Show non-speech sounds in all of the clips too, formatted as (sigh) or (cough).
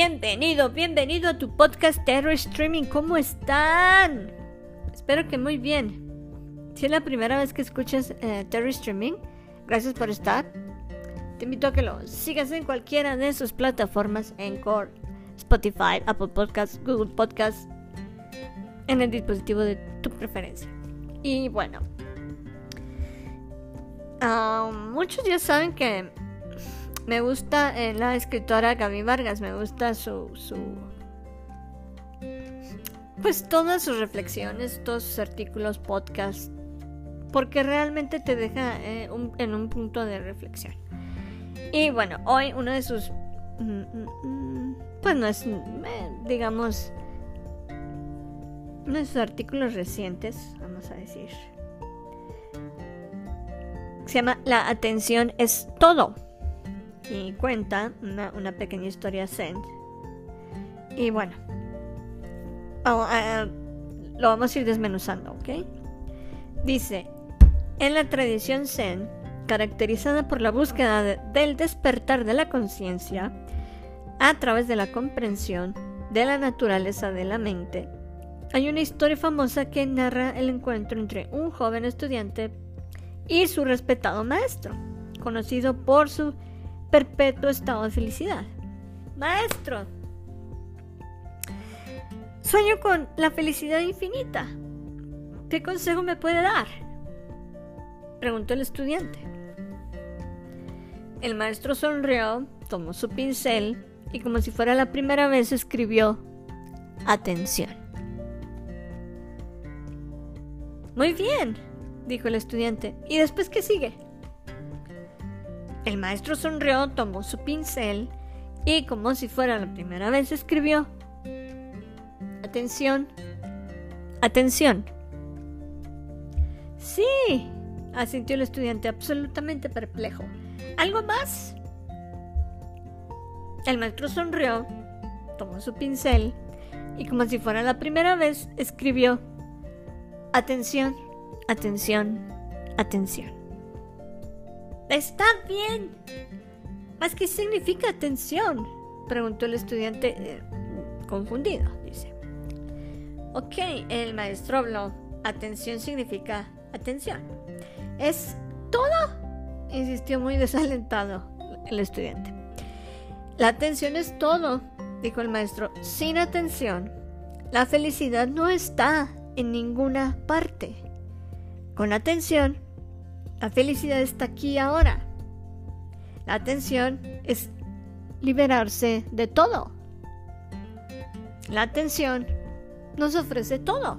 Bienvenido, bienvenido a tu podcast Terror Streaming. ¿Cómo están? Espero que muy bien. Si es la primera vez que escuchas eh, Terror Streaming, gracias por estar. Te invito a que lo sigas en cualquiera de sus plataformas, Encore, Spotify, Apple Podcasts, Google Podcasts, en el dispositivo de tu preferencia. Y bueno, ah, muchos ya saben que me gusta eh, la escritora Gaby Vargas, me gusta su, su... Pues todas sus reflexiones, todos sus artículos, podcasts, porque realmente te deja eh, en un punto de reflexión. Y bueno, hoy uno de sus... Mm, mm, pues no es, eh, digamos, uno de sus artículos recientes, vamos a decir. Se llama La atención es todo y cuenta una, pequeña historia zen. Y bueno, lo vamos a ir desmenuzando, ¿ok? Dice, en la tradición zen, caracterizada por la búsqueda del despertar de la conciencia, a través de la comprensión de la naturaleza de la mente, hay una historia famosa que narra el encuentro entre un joven estudiante y su respetado maestro, conocido por su perpetuo estado de felicidad. Maestro, sueño con la felicidad infinita. ¿Qué consejo me puede dar? Preguntó el estudiante. El maestro sonrió, tomó su pincel y como si fuera la primera vez escribió Atención. Muy bien, dijo el estudiante. ¿Y después qué sigue? El maestro sonrió, tomó su pincel y como si fuera la primera vez escribió. Atención. Atención. Sí, asintió el estudiante absolutamente perplejo. ¿Algo más? El maestro sonrió, tomó su pincel y como si fuera la primera vez escribió. Atención, atención, atención. Está bien. ¿Más qué significa atención? Preguntó el estudiante eh, confundido, dice. Ok, el maestro habló. Atención significa atención. ¿Es todo? Insistió muy desalentado el estudiante. La atención es todo, dijo el maestro. Sin atención, la felicidad no está en ninguna parte. Con atención, la felicidad está aquí ahora. La atención es liberarse de todo. La atención nos ofrece todo.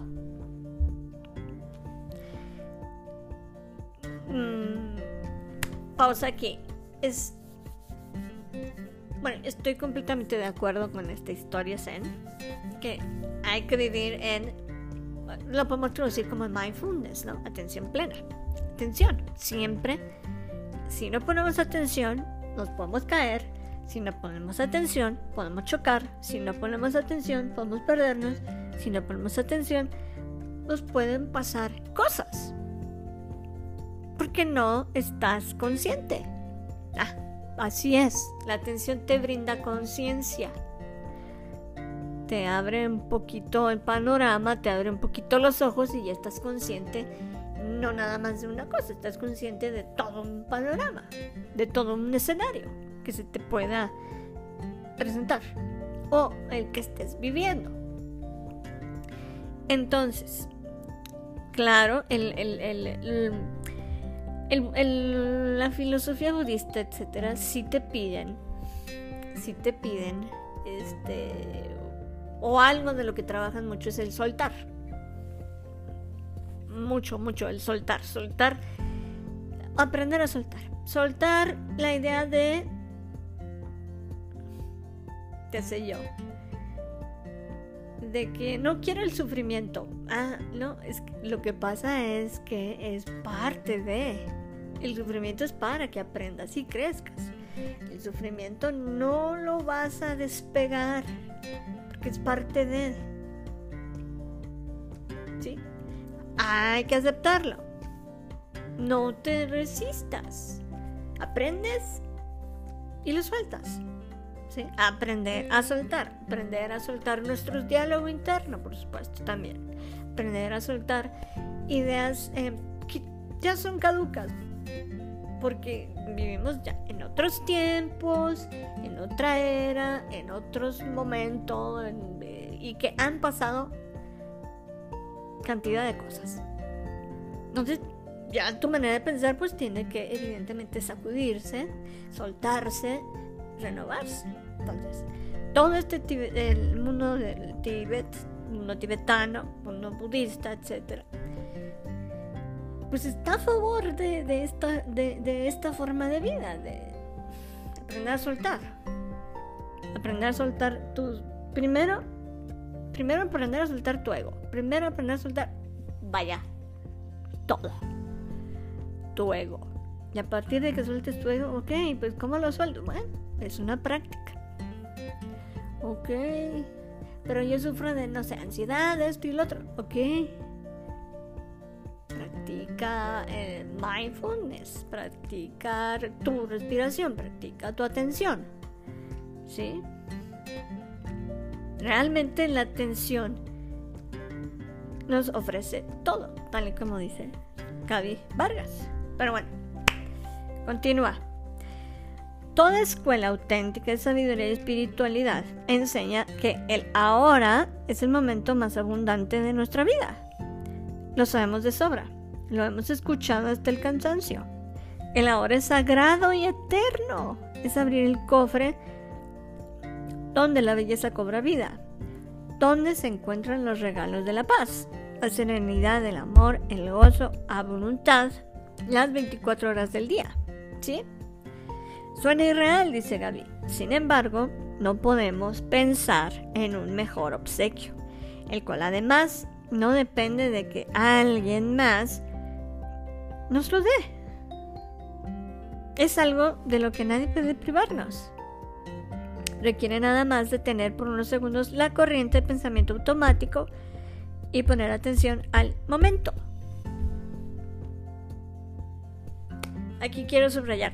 Mm, pausa aquí. Es. Bueno, estoy completamente de acuerdo con esta historia Zen. Que hay que vivir en. Lo podemos traducir como mindfulness, ¿no? Atención plena Siempre, si no ponemos atención, nos podemos caer. Si no ponemos atención, podemos chocar. Si no ponemos atención, podemos perdernos. Si no ponemos atención, nos pueden pasar cosas. Porque no estás consciente. Ah, así es. La atención te brinda conciencia. Te abre un poquito el panorama, te abre un poquito los ojos y ya estás consciente no nada más de una cosa, estás consciente de todo un panorama, de todo un escenario que se te pueda presentar o el que estés viviendo. Entonces, claro, la filosofía budista, etcétera, sí te piden, sí te piden, este, o algo de lo que trabajan mucho es el soltar mucho, mucho el soltar, soltar, aprender a soltar, soltar la idea de, qué sé yo, de que no quiero el sufrimiento. Ah, no, es lo que pasa es que es parte de, el sufrimiento es para que aprendas y crezcas. El sufrimiento no lo vas a despegar porque es parte de. ¿Sí? hay que aceptarlo. No te resistas. Aprendes y lo sueltas. ¿sí? Aprender a soltar, aprender a soltar nuestro diálogo interno, por supuesto, también. Aprender a soltar ideas eh, que ya son caducas, porque vivimos ya en otros tiempos, en otra era, en otros momentos, eh, y que han pasado cantidad de cosas. Entonces, ya tu manera de pensar pues tiene que evidentemente sacudirse, soltarse, renovarse. Entonces, todo este el mundo del Tíbet, mundo tibetano, mundo budista, etcétera, pues está a favor de, esta, de, esta forma de vida, de aprender a soltar. Aprender a soltar tus... Primero, primero aprender a soltar tu ego. Primero aprender a soltar, vaya, todo. Tu ego. Y a partir de que sueltes tu ego, ok, pues ¿cómo lo suelto? Bueno, es una práctica. Ok. Pero yo sufro de, no sé, ansiedad, esto y lo otro. Ok practica eh, mindfulness, practicar tu respiración, practica tu atención. ¿Sí? Realmente la atención nos ofrece todo, tal y como dice Gaby Vargas. Pero bueno, continúa. Toda escuela auténtica de sabiduría y espiritualidad enseña que el ahora es el momento más abundante de nuestra vida. Lo sabemos de sobra. Lo hemos escuchado hasta el cansancio. El ahora es sagrado y eterno. Es abrir el cofre donde la belleza cobra vida, donde se encuentran los regalos de la paz, la serenidad, el amor, el gozo a voluntad, las 24 horas del día. ¿Sí? Suena irreal, dice Gaby. Sin embargo, no podemos pensar en un mejor obsequio, el cual además no depende de que alguien más nos lo dé. Es algo de lo que nadie puede privarnos. Requiere nada más de tener por unos segundos la corriente de pensamiento automático y poner atención al momento. Aquí quiero subrayar,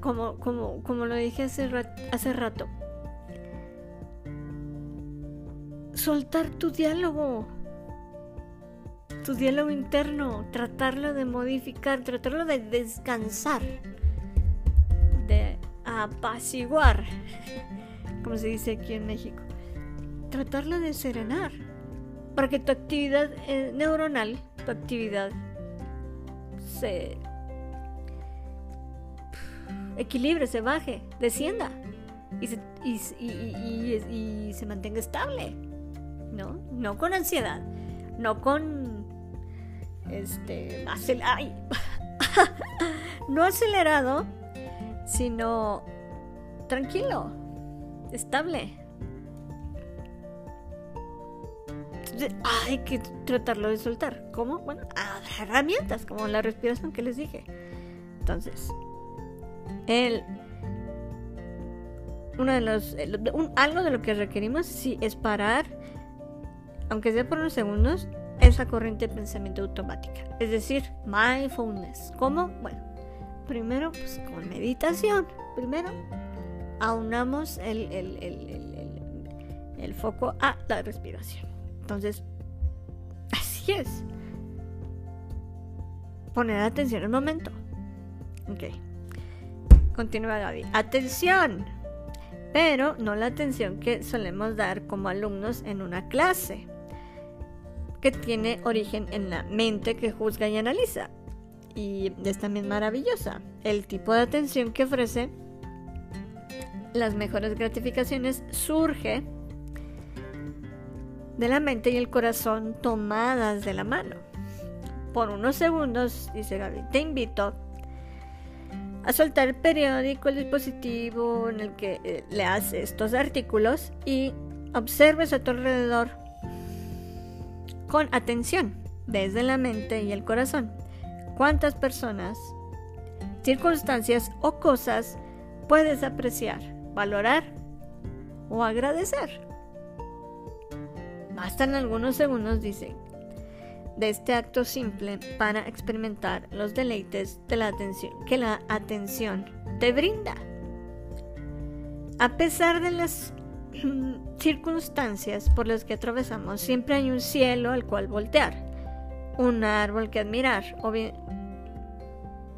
como, como, como lo dije hace rato, soltar tu diálogo tu diálogo interno, tratarlo de modificar, tratarlo de descansar, de apaciguar, como se dice aquí en México, tratarlo de serenar, para que tu actividad eh, neuronal, tu actividad se equilibre, se baje, descienda y se, y se mantenga estable, ¿no? No con ansiedad, no con este, (laughs) no acelerado, sino tranquilo, estable. Hay que tratarlo de soltar. ¿Cómo? Bueno, herramientas como la respiración que les dije. Entonces, el, uno de los, algo de lo que requerimos sí es parar, aunque sea por unos segundos, esa corriente de pensamiento automática. Es decir, mindfulness. ¿Cómo? Bueno, primero pues con meditación. Primero aunamos el, el, el, foco a la respiración. Entonces, así es. Poner atención al momento. Ok. Continúa Gaby. Atención. Pero no la atención que solemos dar como alumnos en una clase que tiene origen en la mente que juzga y analiza. Y es también maravillosa. El tipo de atención que ofrece las mejores gratificaciones surge de la mente y el corazón tomadas de la mano. Por unos segundos, dice Gaby, te invito a soltar el periódico, el dispositivo en el que eh, le hace estos artículos y observes a tu alrededor con atención desde la mente y el corazón. ¿Cuántas personas, circunstancias o cosas puedes apreciar, valorar o agradecer? Bastan algunos segundos, dice, de este acto simple para experimentar los deleites de la atención que la atención te brinda. a pesar de las circunstancias por las que atravesamos, siempre hay un cielo al cual voltear, un árbol que admirar, o bien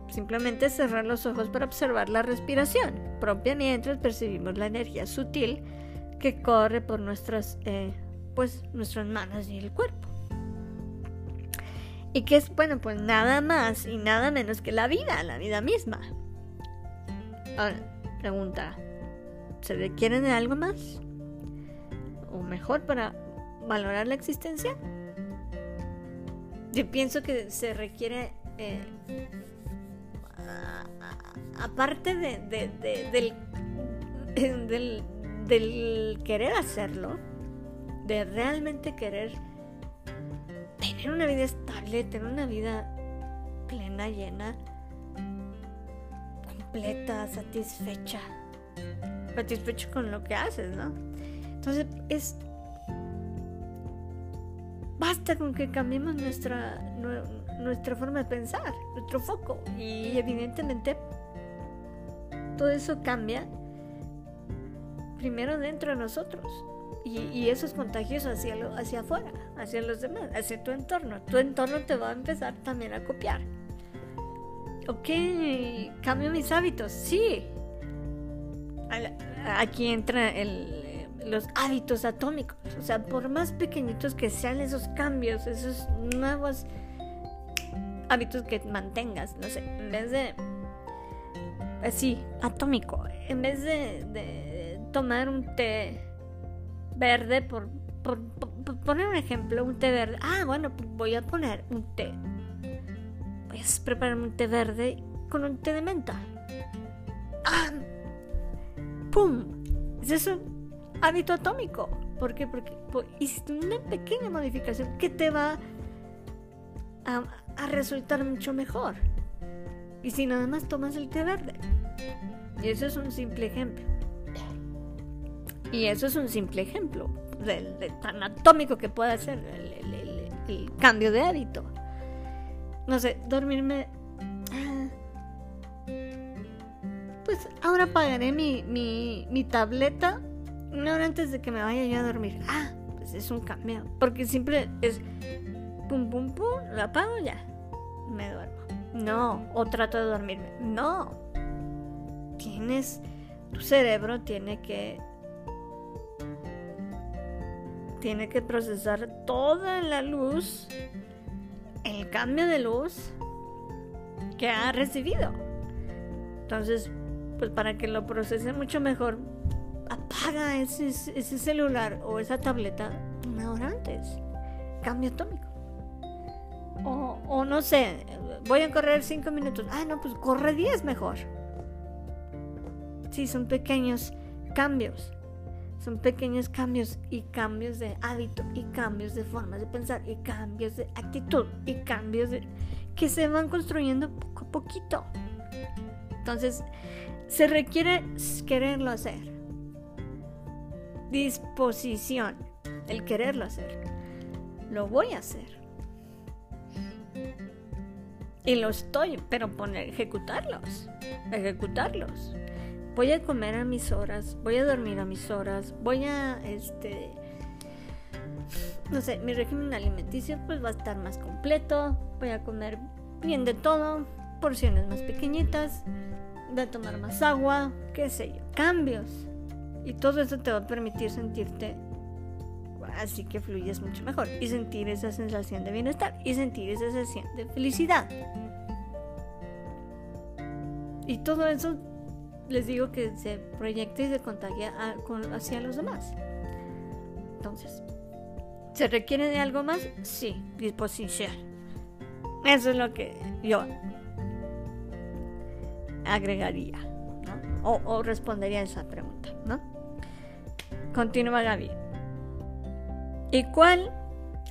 simplemente cerrar los ojos para observar la respiración propia mientras percibimos la energía sutil que corre por nuestras, eh, pues, nuestras manos y el cuerpo. Y que es, bueno, pues nada más y nada menos que la vida, la vida misma. Ahora, pregunta, ¿se requiere de algo más? ¿O mejor para valorar la existencia? Yo pienso que se requiere, eh, aparte de, del, (laughs) del, del querer hacerlo, de realmente querer tener una vida estable, tener una vida plena, llena, completa, satisfecha, satisfecho con lo que haces, ¿no? Entonces es basta con que cambiemos nuestra nuestra forma de pensar, nuestro foco y evidentemente todo eso cambia primero dentro de nosotros y, eso es contagioso hacia, lo, hacia afuera, hacia los demás, hacia tu entorno. Tu entorno te va a empezar también a copiar. Ok, cambio mis hábitos, sí. Aquí entra los hábitos atómicos. O sea, por más pequeñitos que sean esos cambios, esos nuevos hábitos que mantengas, no sé, en vez de... Así, atómico. En vez de tomar un té verde, por, poner un ejemplo, un té verde. Ah, bueno, voy a poner un té. Voy a prepararme un té verde con un té de menta. ¡Ah! ¡Pum! Es un hábito atómico. ¿Por qué? Porque, hiciste una pequeña modificación que te va a, resultar mucho mejor. Y si nada más tomas el té verde. Y eso es un simple ejemplo. Y eso es un simple ejemplo de, tan atómico que puede ser el, cambio de hábito. No sé, dormirme. Ah, pues ahora apagaré mi, mi, tableta una hora antes de que me vaya yo a dormir. Ah, pues es un cambio. Porque siempre es pum, pum, pum, lo apago ya. Me duermo. No, o trato de dormirme. No. Tienes. Tu cerebro tiene que tiene que procesar toda la luz, el cambio de luz que ha recibido. Entonces, pues para que lo procese mucho mejor, apaga ese, celular o esa tableta una hora antes. Cambio atómico. O, no sé, voy a correr cinco minutos. Ah, no, pues corre 10 mejor. Sí, son pequeños cambios. Son pequeños cambios y cambios de hábito y cambios de formas de pensar y cambios de actitud y cambios que se van construyendo poco a poquito. Entonces, se requiere quererlo hacer. Disposición, el quererlo hacer. Lo voy a hacer. Y lo estoy, pero poner, ejecutarlos. Ejecutarlos voy a comer a mis horas, voy a dormir a mis horas, voy a, este, no sé, mi régimen alimenticio pues va a estar más completo, voy a comer bien de todo, porciones más pequeñitas, voy a tomar más agua, qué sé yo, cambios. Y todo eso te va a permitir sentirte así que fluyes mucho mejor y sentir esa sensación de bienestar y sentir esa sensación de felicidad. Y todo eso les digo que se proyecta y se contagia hacia los demás. Entonces, ¿se requiere de algo más? Sí, disposición. Eso es lo que yo agregaría, ¿no? o, o, respondería a esa pregunta, ¿no? Continúa Gaby. ¿Y cuál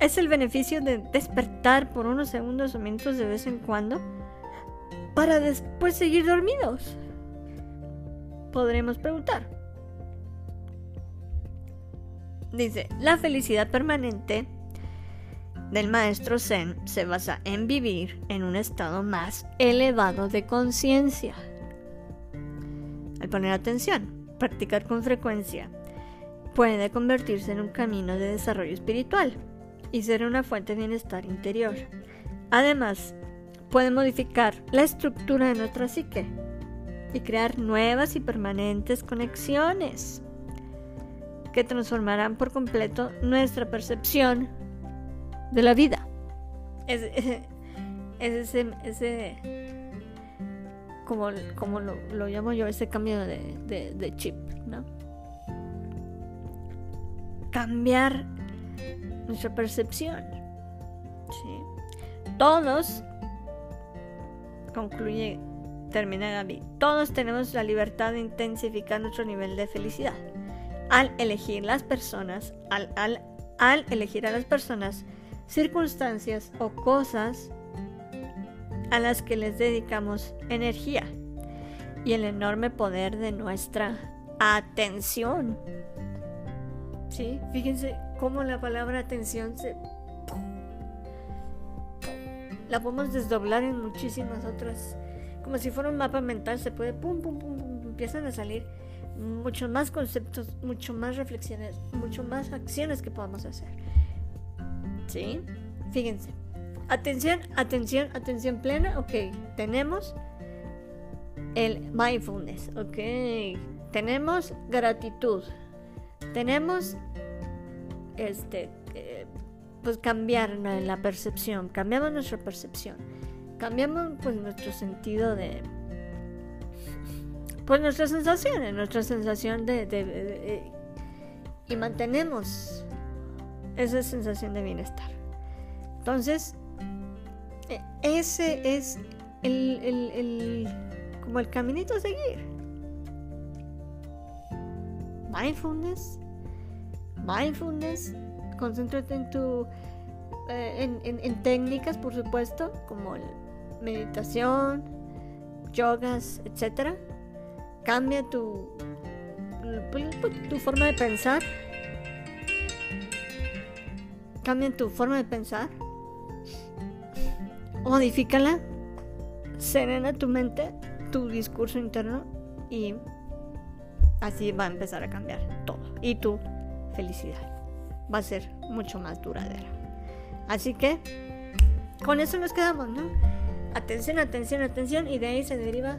es el beneficio de despertar por unos segundos o minutos de vez en cuando para después seguir dormidos? podremos preguntar. Dice, la felicidad permanente del maestro Zen se basa en vivir en un estado más elevado de conciencia. Al poner atención, practicar con frecuencia, puede convertirse en un camino de desarrollo espiritual y ser una fuente de bienestar interior. Además, puede modificar la estructura de nuestra psique y crear nuevas y permanentes conexiones que transformarán por completo nuestra percepción de la vida. Es, (laughs) ese, ese como, como lo, llamo yo, ese cambio de, chip, ¿no? Cambiar nuestra percepción. Todos, concluye, termina Gaby, todos tenemos la libertad de intensificar nuestro nivel de felicidad. Al elegir las personas, al, al, al elegir a las personas, circunstancias o cosas a las que les dedicamos energía y el enorme poder de nuestra atención. ¿Sí? Fíjense cómo la palabra atención se... La podemos desdoblar en muchísimas otras. Como si fuera un mapa mental, se puede... Pum, pum, pum, pum, empiezan a salir muchos más conceptos, mucho más reflexiones, mucho más acciones que podamos hacer. ¿Sí? Fíjense. Atención, atención, atención plena. Ok, tenemos el mindfulness. Ok, tenemos gratitud. Tenemos este, eh, pues cambiar la percepción. Cambiamos nuestra percepción. Cambiamos pues nuestro sentido de pues nuestras sensaciones, nuestra sensación de y mantenemos esa sensación de bienestar. Entonces, e, ese es el, como el caminito a seguir. Mindfulness, mindfulness, concéntrate en tu, eh, en, técnicas, por supuesto, como meditación, yogas, etc. Cambia tu, tu forma de pensar. Cambia tu forma de pensar modifícala, serena tu mente, tu discurso interno y así va a empezar a cambiar todo. Y tu felicidad va a ser mucho más duradera. Así que con eso nos quedamos, ¿no? Atención, atención, atención y de ahí se deriva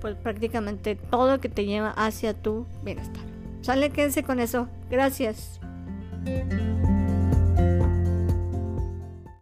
pues prácticamente todo que te lleva hacia tu bienestar. Sale, quédense con eso. Gracias.